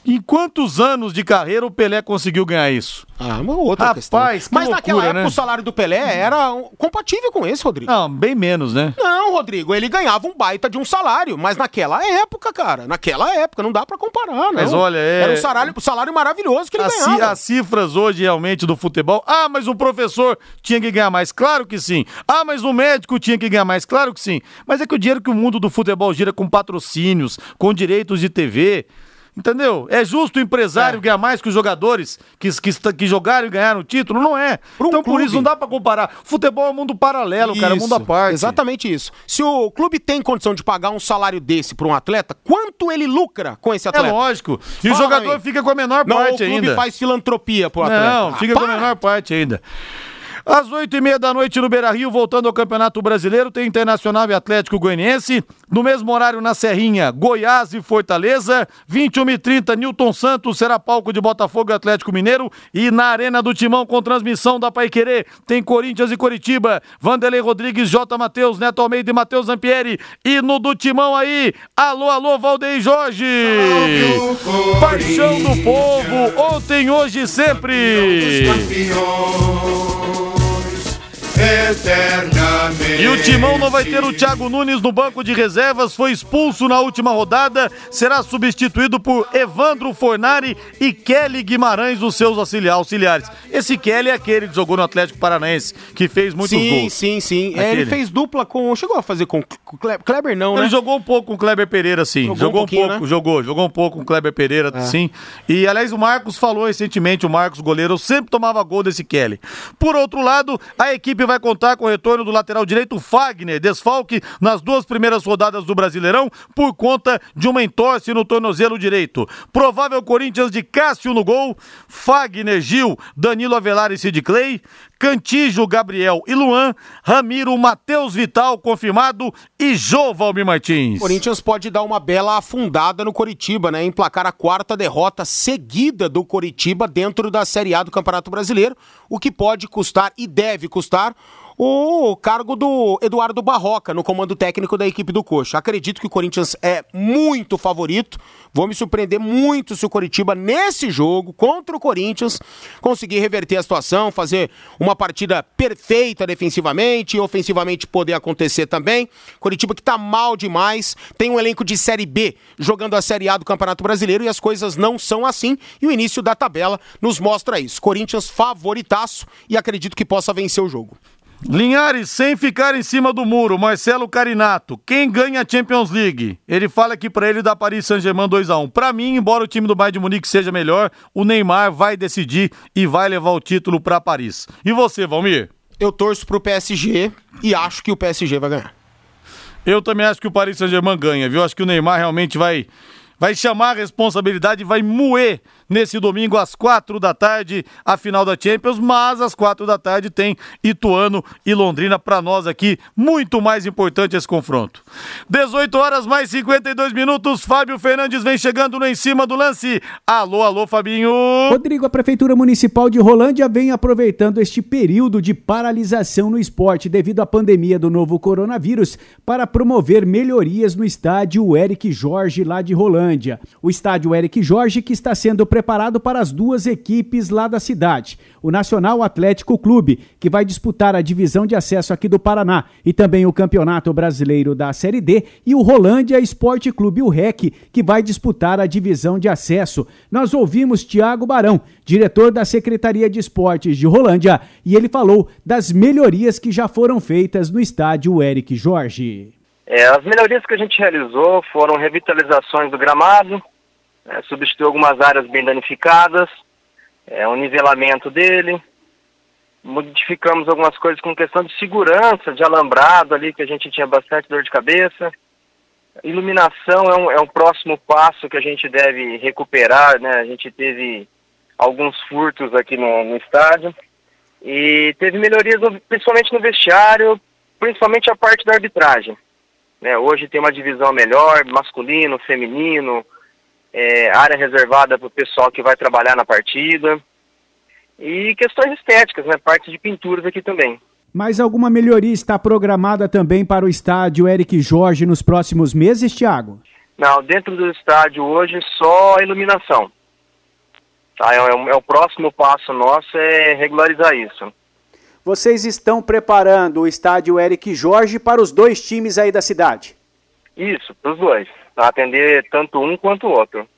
Em quantos anos de carreira o Pelé conseguiu ganhar isso? Ah, uma outra Rapaz, questão. que Mas naquela loucura, época né? o salário do Pelé era compatível com esse, Rodrigo. Não, bem menos, né? Não, Rodrigo, ele ganhava um baita de um salário, mas naquela época, cara, naquela época, não dá pra comparar, não. Mas olha, é- Era um salário, um salário maravilhoso que ele As, ganhava. as cifras hoje realmente do futebol. Ah, mas o professor tinha que ganhar mais. Claro que sim. Ah, mas o médico tinha que ganhar mais. Claro que sim. Mas é que o dinheiro que o mundo do futebol gira com patrocínios, com direitos de TV. Entendeu? É justo o empresário é. ganhar mais que os jogadores que, que, que jogaram e ganharam o título? Não é. Um então, clube. por isso, não dá para comparar. Futebol é um mundo paralelo, isso, cara, é um mundo à parte. Exatamente isso. Se o clube tem condição de pagar um salário desse para um atleta, quanto ele lucra com esse atleta? É lógico. E Fala o jogador aí. fica com a menor não, parte ainda. O clube faz filantropia pro atleta. Não, fica ah, com a menor parte ainda. Às oito e meia da noite no Beira Rio, voltando ao Campeonato Brasileiro, tem Internacional e Atlético Goianiense. No mesmo horário na Serrinha, Goiás e Fortaleza. 21 e 30 Newton Santos será palco de Botafogo e Atlético Mineiro. E na Arena do Timão, com transmissão da Paiquerê, tem Corinthians e Coritiba. Vanderlei Rodrigues, J. Matheus, Neto Almeida e Matheus Zampieri. E no do Timão aí, alô, alô, Valdeir Jorge. Paixão do povo, ontem, hoje sempre eternamente. E o Timão não vai ter o Thiago Nunes no banco de reservas, foi expulso na última rodada, será substituído por Evandro Fornari e Kelly Guimarães, os seus auxiliares. Esse Kelly é aquele que jogou no Atlético Paranaense, que fez muitos sim, gols. Sim, sim, sim. É, ele fez dupla com. Chegou a fazer com Kleber, não, né? Ele jogou um pouco com o Kleber Pereira, sim. Jogou, jogou um, um, pouco, né? jogou, jogou um pouco com o Kleber Pereira, é. sim. E aliás, o Marcos falou recentemente, o Marcos goleiro, sempre tomava gol desse Kelly. Por outro lado, a equipe vai contar com o retorno do lateral direito Fagner, desfalque nas duas primeiras rodadas do Brasileirão por conta de uma entorse no tornozelo direito. Provável Corinthians de Cássio no gol, Fagner, Gil, Danilo Avelar e Sid Clay, Cantijo, Gabriel e Luan, Ramiro, Matheus Vital confirmado e Jô Valmir Martins. Corinthians pode dar uma bela afundada no Coritiba, né? Emplacar a quarta derrota seguida do Coritiba dentro da Série A do Campeonato Brasileiro, o que pode custar e deve custar o cargo do Eduardo Barroca no comando técnico da equipe do Coxa. Acredito que o Corinthians é muito favorito. Vou me surpreender muito se o Coritiba, nesse jogo, contra o Corinthians, conseguir reverter a situação, fazer uma partida perfeita defensivamente e ofensivamente poder acontecer também. Coritiba que tá mal demais, tem um elenco de Série B jogando a Série A do Campeonato Brasileiro e as coisas não são assim. E o início da tabela nos mostra isso. Corinthians favoritaço e acredito que possa vencer o jogo. Linhares, sem ficar em cima do muro, Marcelo Carinato, quem ganha a Champions League? Ele fala aqui para ele da Paris Saint-Germain 2x1. Para mim, embora o time do Bayern de Munique seja melhor, o Neymar vai decidir e vai levar o título para Paris. E você, Valmir? Eu torço pro PSG e acho que o PSG vai ganhar. Eu também acho que o Paris Saint-Germain ganha, viu? Acho que o Neymar realmente vai vai chamar a responsabilidade e vai moer nesse domingo às quatro da tarde a final da Champions, mas às quatro da tarde tem Ituano e Londrina para nós aqui, muito mais importante esse confronto. 18 horas mais 52 minutos, Fábio Fernandes vem chegando no em cima do lance. Alô, alô, Fabinho. Rodrigo, a Prefeitura Municipal de Rolândia vem aproveitando este período de paralisação no esporte devido à pandemia do novo coronavírus para promover melhorias no estádio Eric Jorge lá de Rolândia. O estádio Eric Jorge que está sendo preparado para as duas equipes lá da cidade. O Nacional Atlético Clube, que vai disputar a divisão de acesso aqui do Paraná, e também o Campeonato Brasileiro da Série D, e o Rolândia Esporte Clube, o REC, que vai disputar a divisão de acesso. Nós ouvimos Tiago Barão, diretor da Secretaria de Esportes de Rolândia, e ele falou das melhorias que já foram feitas no estádio Eric Jorge. É, as melhorias que a gente realizou foram revitalizações do gramado, é, substituiu algumas áreas bem danificadas, é, um nivelamento dele, modificamos algumas coisas com questão de segurança, de alambrado ali, que a gente tinha bastante dor de cabeça. Iluminação é um, é um próximo passo que a gente deve recuperar, né? A gente teve alguns furtos aqui no, no estádio e teve melhorias no, principalmente no vestiário, principalmente a parte da arbitragem. Né? Hoje tem uma divisão melhor, masculino, feminino, é, área reservada para o pessoal que vai trabalhar na partida. E questões estéticas, né? Parte de pinturas aqui também. Mas alguma melhoria está programada também para o estádio Eric Jorge nos próximos meses, Thiago? Não, dentro do estádio hoje só a iluminação. Tá, é, é, é o próximo passo nosso é regularizar isso. Vocês estão preparando o estádio Eric Jorge para os dois times aí da cidade? Isso, para os dois para atender tanto um quanto o outro.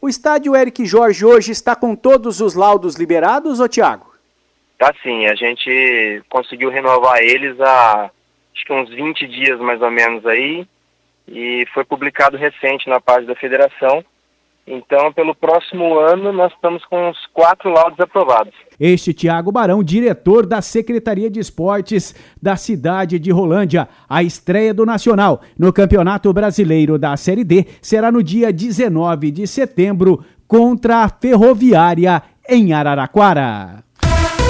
O estádio Eric Jorge hoje está com todos os laudos liberados, ô Tiago? Tá sim, a gente conseguiu renovar eles há acho que uns 20 dias mais ou menos aí, e foi publicado recente na página da federação Então, pelo próximo ano, nós estamos com os quatro laudos aprovados. Este Tiago Barão, diretor da Secretaria de Esportes da cidade de Rolândia. A estreia do Nacional no Campeonato Brasileiro da Série D será no dia 19 de setembro contra a Ferroviária em Araraquara.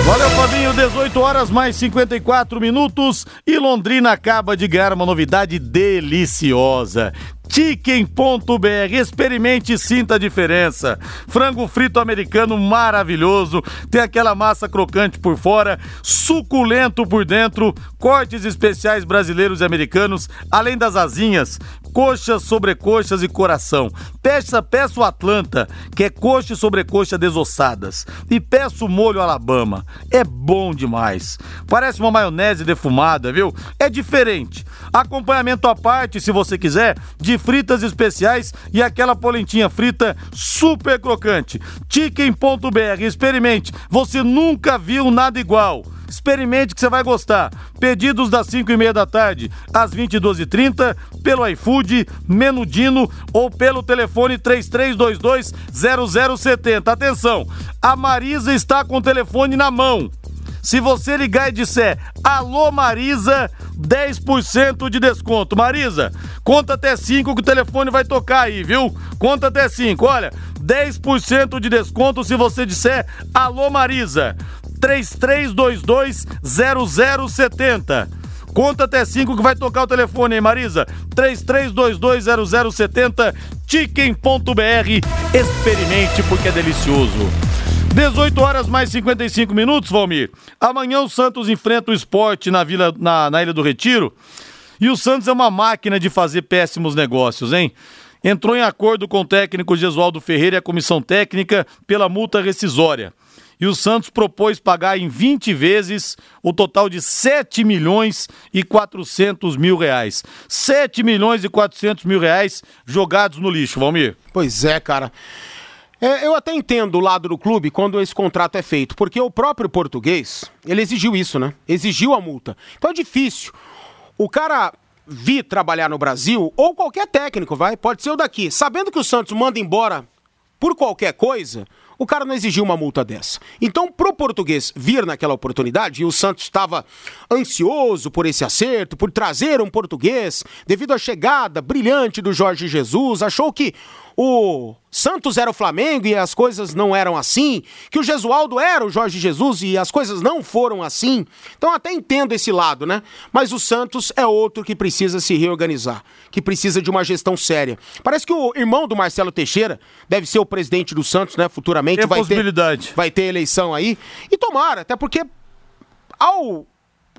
Valeu, Fabinho. 18 horas mais 54 minutos e Londrina acaba de ganhar uma novidade deliciosa. Chicken.br. Experimente e sinta a diferença. Frango frito americano maravilhoso. Tem aquela massa crocante por fora, suculento por dentro, cortes especiais brasileiros e americanos, além das asinhas, coxas, sobrecoxas e coração. Peça, peça o Atlanta, que é coxa e sobrecoxa desossadas. E peça o molho Alabama. É bom demais. Parece uma maionese defumada, viu? É diferente. Acompanhamento à parte, se você quiser, de fritas especiais e aquela polentinha frita super crocante. Chicken.br, experimente. Você nunca viu nada igual. Experimente que você vai gostar. Pedidos das 5 e meia da tarde às 22h30 pelo iFood, Menudino ou pelo telefone 3322-0070. Atenção, a Marisa está com o telefone na mão. Se você ligar e disser Alô Marisa, 10% de desconto. Marisa, conta até 5 que o telefone vai tocar aí, viu? Conta até 5. Olha, 10% de desconto se você disser Alô Marisa. 33220070. Conta até 5 que vai tocar o telefone, hein, Marisa? 33220070, chicken.br. Experimente porque é delicioso. 18 horas mais 55 minutos, Valmir. Amanhã o Santos enfrenta o esporte na, vila, na, na Ilha do Retiro. E o Santos é uma máquina de fazer péssimos negócios, hein? Entrou em acordo com o técnico Gesualdo Ferreira e a comissão técnica pela multa rescisória. E o Santos propôs pagar em 20 vezes o total de 7 milhões e 400 mil reais. 7 milhões e 400 mil reais jogados no lixo, Valmir. Pois é, cara. É, eu até entendo o lado do clube quando esse contrato é feito, porque o próprio português, ele exigiu isso, né? Exigiu a multa. Então é difícil. O cara vir trabalhar no Brasil, ou qualquer técnico, vai, pode ser o daqui, sabendo que o Santos manda embora por qualquer coisa, o cara não exigiu uma multa dessa. Então, pro português vir naquela oportunidade, e o Santos estava ansioso por esse acerto, por trazer um português, devido à chegada brilhante do Jorge Jesus, achou que o Santos era o Flamengo e as coisas não eram assim, que o Jesualdo era o Jorge Jesus e as coisas não foram assim. Então até entendo esse lado, né? Mas o Santos é outro que precisa se reorganizar, que precisa de uma gestão séria. Parece que o irmão do Marcelo Teixeira deve ser o presidente do Santos, né? Futuramente Tem vai possibilidade. ter vai ter eleição aí e tomara, até porque ao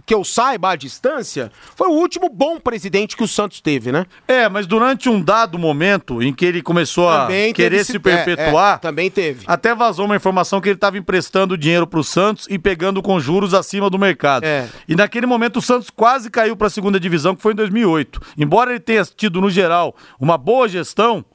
que eu saiba à distância, foi o último bom presidente que o Santos teve, né? É, mas durante um dado momento em que ele começou a Também querer teve se esse- perpetuar, é, é, também teve. até vazou uma informação que ele estava emprestando dinheiro para o Santos e pegando com juros acima do mercado. É. E naquele momento o Santos quase caiu para a segunda divisão, que foi em 2008. Embora ele tenha tido, no geral, uma boa gestão,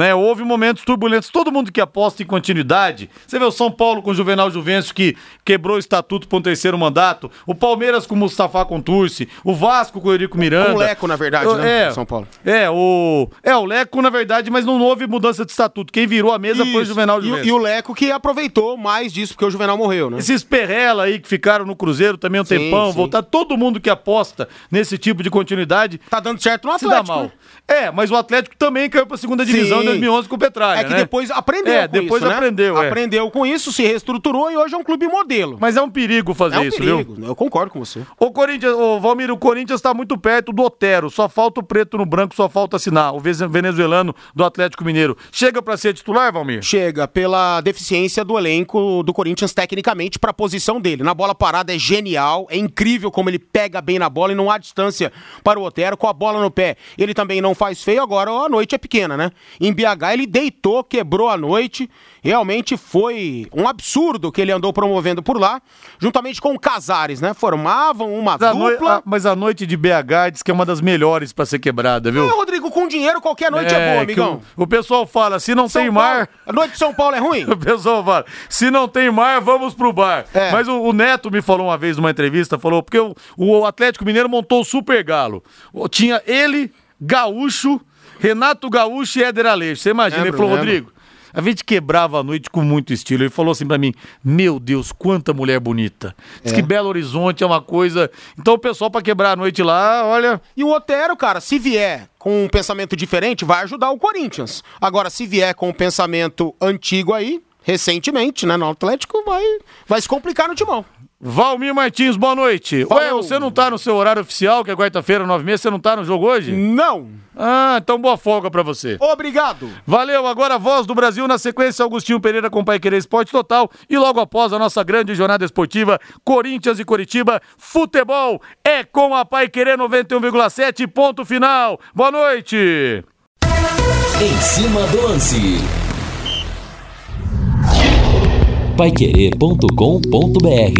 né, houve momentos turbulentos. Todo mundo que aposta em continuidade, você vê o São Paulo com o Juvenal Juvencio que quebrou o estatuto para um terceiro mandato, o Palmeiras com o Mustafa Contursi, o Vasco com o Eurico Miranda. Com o Leco, na verdade, Eu- né, É, São Paulo. É, o, é, o Leco, na verdade, mas não houve mudança de estatuto. Quem virou a mesa foi o Isso. Juvenal e, o- Juvencio. e o Leco que aproveitou mais disso, porque o Juvenal morreu, né? Esses Perrela aí que ficaram no Cruzeiro também um Sim, tempão, sim. voltar. Todo mundo que aposta nesse tipo de continuidade Tá dando certo no se dá Atlético. mal. né? É, mas o Atlético também caiu pra segunda divisão Sim. Em 2011 com o Petralha, É que né? depois aprendeu É, com depois isso, né? aprendeu, é. Aprendeu com isso, se reestruturou e hoje é um clube modelo. Mas é um perigo fazer é um isso, perigo, viu? eu concordo com você. O Corinthians, o Valmir, o Corinthians tá muito perto do Otero, só falta o preto no branco, só falta assinar, o venezuelano do Atlético Mineiro. Chega pra ser titular, Valmir? Chega pela deficiência do elenco do Corinthians tecnicamente para a posição dele. Na bola parada é genial, é incrível como ele pega bem na bola e não há distância para o Otero com a bola no pé. Ele também não faz feio, agora a noite é pequena, né? Em BH ele deitou, quebrou a noite. Realmente foi um absurdo que ele andou promovendo por lá, juntamente com o Casares, né? Formavam uma Mas a, noi- dupla. a- mas a noite de BH diz que é uma das melhores pra ser quebrada, viu? É, Rodrigo, com dinheiro qualquer noite é, boa, que amigão. O, o pessoal fala, se não São tem Paulo- mar, A noite de São Paulo é ruim? O pessoal fala, se não tem mar, vamos pro bar. É. Mas o, o Neto me falou uma vez numa entrevista, falou, porque o, o Atlético Mineiro montou o Super Galo. Tinha ele, Gaúcho Renato Gaúcho e Éder Aleixo. Você imagina, Lembro, ele falou, lembro. Rodrigo, a gente quebrava a noite com muito estilo. Ele falou assim pra mim: Meu Deus, quanta mulher bonita. Diz que Belo Horizonte é uma coisa. Então o pessoal pra quebrar a noite lá, olha. E o Otero, cara, se vier com um pensamento diferente, vai ajudar o Corinthians. Agora, se vier com um pensamento antigo aí, recentemente, né, no Atlético, vai, vai se complicar no timão. Valmir Martins, boa noite. Falou. Ué, você não tá no seu horário oficial, que é quarta-feira, nove meses, você não tá no jogo hoje? Não. Ah, então boa folga pra você. Obrigado. Valeu, agora a voz do Brasil na sequência, Augustinho Pereira com Pai Querer Esporte Total e logo após a nossa grande jornada esportiva, Corinthians e Coritiba, futebol é com a Pai Querer 91,7, ponto final. Boa noite. Em cima do lance. Paiquerê.com.br